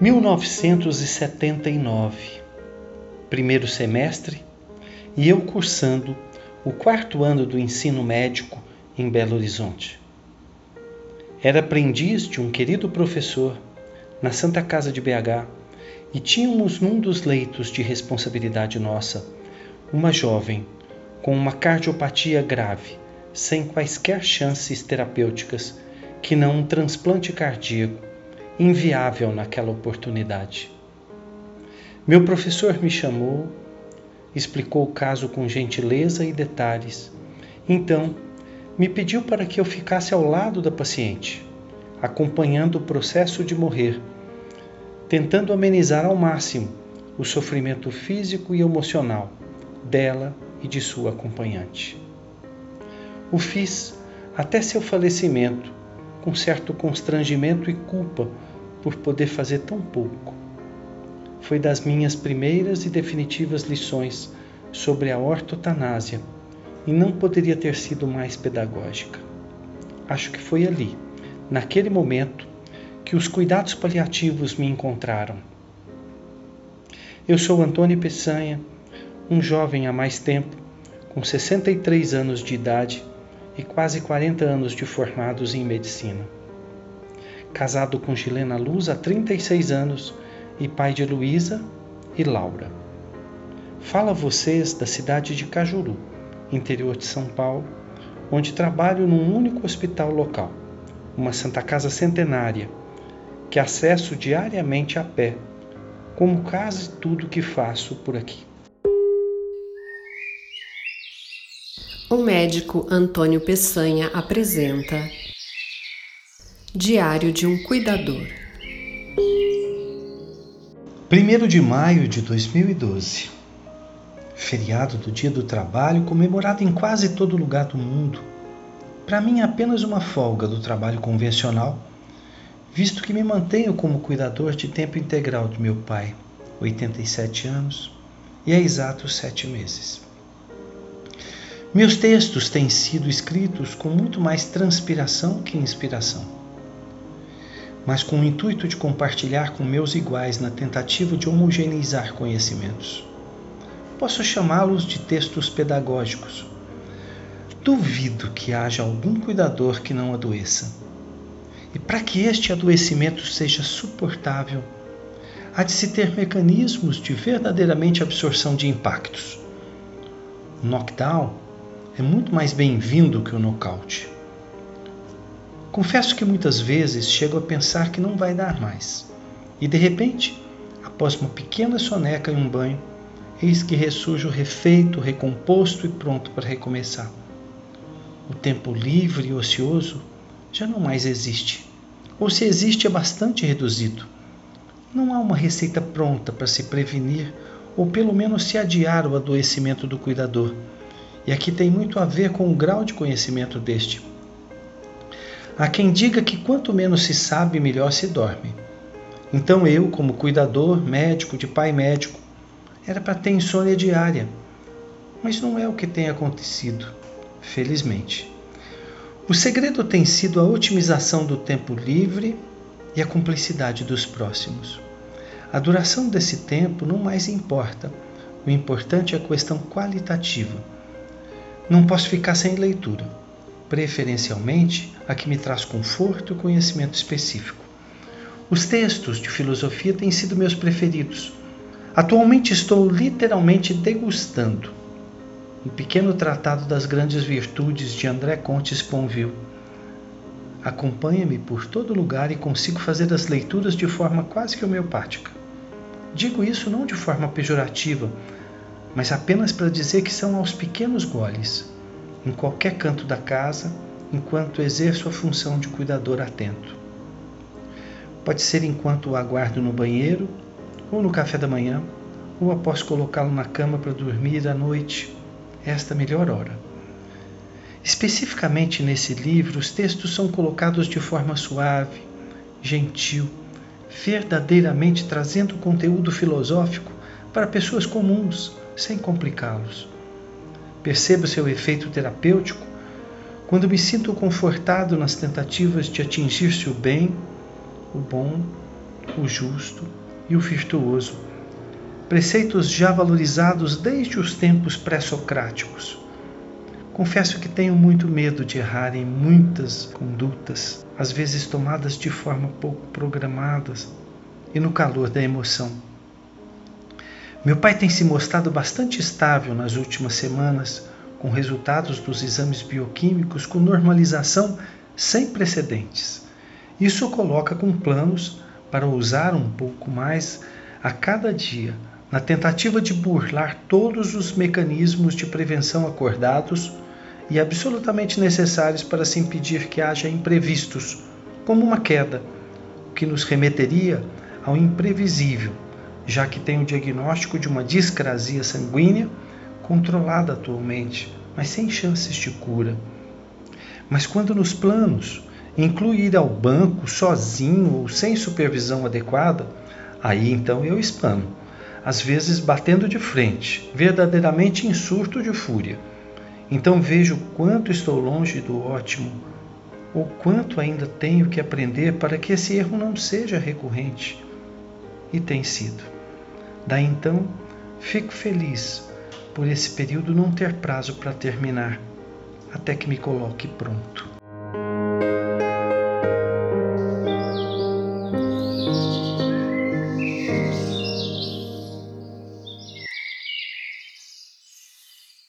1979, primeiro semestre, e eu cursando o quarto ano do ensino médico em Belo Horizonte. Era aprendiz de um querido professor na Santa Casa de BH e tínhamos num dos leitos de responsabilidade nossa uma jovem com uma cardiopatia grave, sem quaisquer chances terapêuticas que não um transplante cardíaco inviável naquela oportunidade. Meu professor me chamou, explicou o caso com gentileza e detalhes. Então, me pediu para que eu ficasse ao lado da paciente, acompanhando o processo de morrer, tentando amenizar ao máximo o sofrimento físico e emocional dela e de sua acompanhante. O fiz até seu falecimento, com certo constrangimento e culpa por poder fazer tão pouco. Foi das minhas primeiras e definitivas lições sobre a ortotanásia e não poderia ter sido mais pedagógica. Acho que foi ali, naquele momento, que os cuidados paliativos me encontraram. Eu sou Antônio Peçanha, um jovem há mais tempo, com 63 anos de idade e quase 40 anos de formados em medicina casado com Gilena Luz há 36 anos e pai de Luísa e Laura. Fala a vocês da cidade de Cajuru, interior de São Paulo, onde trabalho num único hospital local, uma Santa Casa centenária, que acesso diariamente a pé, como quase tudo que faço por aqui. O médico Antônio Peçanha apresenta Diário de um Cuidador. 1 de maio de 2012. Feriado do Dia do Trabalho comemorado em quase todo lugar do mundo. Para mim, é apenas uma folga do trabalho convencional, visto que me mantenho como cuidador de tempo integral do meu pai, 87 anos, e há exatos sete meses. Meus textos têm sido escritos com muito mais transpiração que inspiração mas com o intuito de compartilhar com meus iguais na tentativa de homogeneizar conhecimentos. Posso chamá-los de textos pedagógicos. Duvido que haja algum cuidador que não adoeça. E para que este adoecimento seja suportável, há de se ter mecanismos de verdadeiramente absorção de impactos. O knockdown é muito mais bem-vindo que o nocaute. Confesso que muitas vezes chego a pensar que não vai dar mais. E de repente, após uma pequena soneca e um banho, eis que ressurjo refeito, recomposto e pronto para recomeçar. O tempo livre e ocioso já não mais existe. Ou se existe, é bastante reduzido. Não há uma receita pronta para se prevenir ou pelo menos se adiar o adoecimento do cuidador. E aqui tem muito a ver com o grau de conhecimento deste. Há quem diga que quanto menos se sabe, melhor se dorme. Então eu, como cuidador, médico, de pai médico, era para ter insônia diária. Mas não é o que tem acontecido, felizmente. O segredo tem sido a otimização do tempo livre e a cumplicidade dos próximos. A duração desse tempo não mais importa. O importante é a questão qualitativa. Não posso ficar sem leitura preferencialmente a que me traz conforto e conhecimento específico. Os textos de filosofia têm sido meus preferidos. Atualmente estou literalmente degustando um pequeno tratado das grandes virtudes de André Comte Sponville. Acompanha-me por todo lugar e consigo fazer as leituras de forma quase que homeopática. Digo isso não de forma pejorativa, mas apenas para dizer que são aos pequenos goles em qualquer canto da casa, enquanto exerço a função de cuidador atento. Pode ser enquanto o aguardo no banheiro, ou no café da manhã, ou após colocá-lo na cama para dormir à noite, esta melhor hora. Especificamente nesse livro, os textos são colocados de forma suave, gentil, verdadeiramente trazendo conteúdo filosófico para pessoas comuns, sem complicá-los. Percebo seu efeito terapêutico quando me sinto confortado nas tentativas de atingir-se o bem, o bom, o justo e o virtuoso, preceitos já valorizados desde os tempos pré-socráticos. Confesso que tenho muito medo de errar em muitas condutas, às vezes tomadas de forma pouco programadas e no calor da emoção. Meu pai tem se mostrado bastante estável nas últimas semanas, com resultados dos exames bioquímicos com normalização sem precedentes. Isso coloca com planos para usar um pouco mais a cada dia, na tentativa de burlar todos os mecanismos de prevenção acordados e absolutamente necessários para se impedir que haja imprevistos, como uma queda, o que nos remeteria ao imprevisível já que tem o diagnóstico de uma discrasia sanguínea controlada atualmente, mas sem chances de cura. Mas quando nos planos inclui ir ao banco sozinho ou sem supervisão adequada, aí então eu espano, às vezes batendo de frente, verdadeiramente em surto de fúria. Então vejo quanto estou longe do ótimo, ou quanto ainda tenho que aprender para que esse erro não seja recorrente. E tem sido. Daí então, fico feliz por esse período não ter prazo para terminar, até que me coloque pronto.